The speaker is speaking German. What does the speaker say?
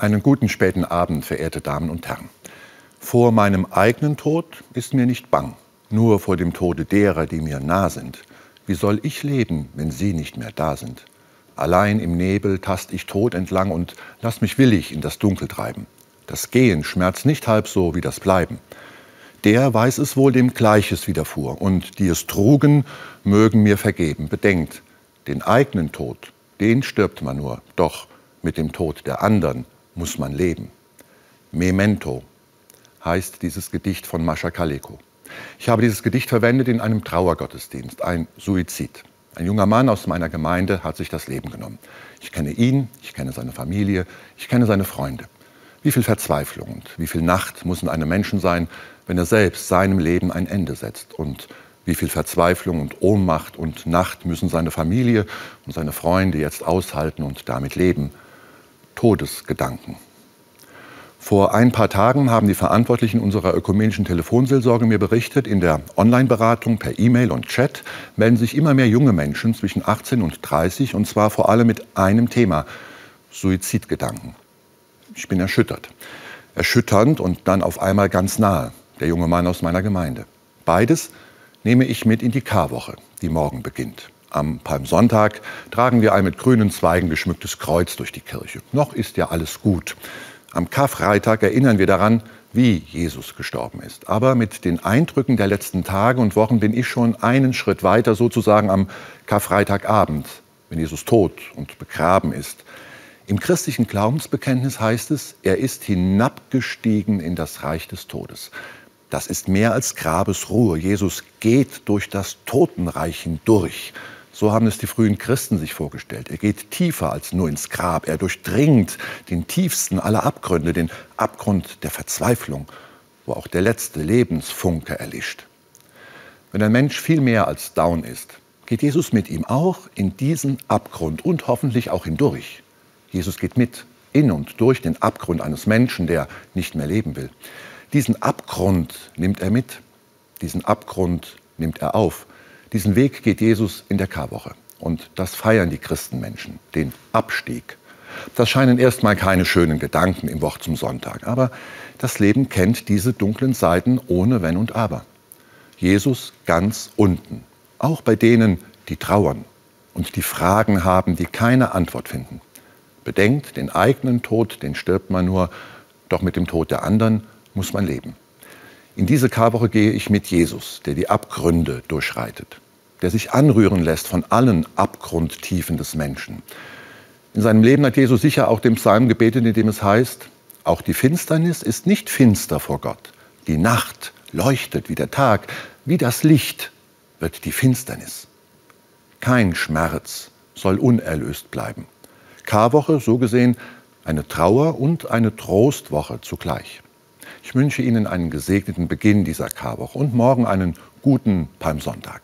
Einen guten späten Abend, verehrte Damen und Herren. Vor meinem eigenen Tod ist mir nicht bang, nur vor dem Tode derer, die mir nah sind. Wie soll ich leben, wenn sie nicht mehr da sind? Allein im Nebel tast ich tot entlang und lass mich willig in das Dunkel treiben. Das Gehen schmerzt nicht halb so wie das Bleiben. Der weiß es wohl, dem Gleiches widerfuhr, und die es trugen, mögen mir vergeben. Bedenkt, den eigenen Tod, den stirbt man nur, doch mit dem Tod der anderen muss man leben. Memento heißt dieses Gedicht von Mascha Kaleko. Ich habe dieses Gedicht verwendet in einem Trauergottesdienst, ein Suizid. Ein junger Mann aus meiner Gemeinde hat sich das Leben genommen. Ich kenne ihn, ich kenne seine Familie, ich kenne seine Freunde. Wie viel Verzweiflung und wie viel Nacht muss in einem Menschen sein, wenn er selbst seinem Leben ein Ende setzt? Und wie viel Verzweiflung und Ohnmacht und Nacht müssen seine Familie und seine Freunde jetzt aushalten und damit leben? Todesgedanken. Vor ein paar Tagen haben die Verantwortlichen unserer ökumenischen Telefonseelsorge mir berichtet, in der Online-Beratung per E-Mail und Chat melden sich immer mehr junge Menschen zwischen 18 und 30 und zwar vor allem mit einem Thema, Suizidgedanken. Ich bin erschüttert. Erschütternd und dann auf einmal ganz nahe, der junge Mann aus meiner Gemeinde. Beides nehme ich mit in die Karwoche, die morgen beginnt. Am Palmsonntag tragen wir ein mit grünen Zweigen geschmücktes Kreuz durch die Kirche. Noch ist ja alles gut. Am Karfreitag erinnern wir daran, wie Jesus gestorben ist. Aber mit den Eindrücken der letzten Tage und Wochen bin ich schon einen Schritt weiter, sozusagen am Karfreitagabend, wenn Jesus tot und begraben ist. Im christlichen Glaubensbekenntnis heißt es, er ist hinabgestiegen in das Reich des Todes. Das ist mehr als Grabesruhe. Jesus geht durch das Totenreich hindurch. So haben es die frühen Christen sich vorgestellt. Er geht tiefer als nur ins Grab. Er durchdringt den tiefsten aller Abgründe, den Abgrund der Verzweiflung, wo auch der letzte Lebensfunke erlischt. Wenn ein Mensch viel mehr als down ist, geht Jesus mit ihm auch in diesen Abgrund und hoffentlich auch hindurch. Jesus geht mit in und durch den Abgrund eines Menschen, der nicht mehr leben will. Diesen Abgrund nimmt er mit, diesen Abgrund nimmt er auf. Diesen Weg geht Jesus in der Karwoche. Und das feiern die Christenmenschen, den Abstieg. Das scheinen erstmal keine schönen Gedanken im Wort zum Sonntag, aber das Leben kennt diese dunklen Seiten ohne Wenn und Aber. Jesus ganz unten, auch bei denen, die trauern und die Fragen haben, die keine Antwort finden. Bedenkt, den eigenen Tod, den stirbt man nur, doch mit dem Tod der anderen muss man leben. In diese Karwoche gehe ich mit Jesus, der die Abgründe durchschreitet, der sich anrühren lässt von allen Abgrundtiefen des Menschen. In seinem Leben hat Jesus sicher auch dem Psalm gebetet, in dem es heißt, auch die Finsternis ist nicht finster vor Gott. Die Nacht leuchtet wie der Tag, wie das Licht wird die Finsternis. Kein Schmerz soll unerlöst bleiben. Karwoche, so gesehen, eine Trauer und eine Trostwoche zugleich. Ich wünsche Ihnen einen gesegneten Beginn dieser Karwoche und morgen einen guten Palmsonntag.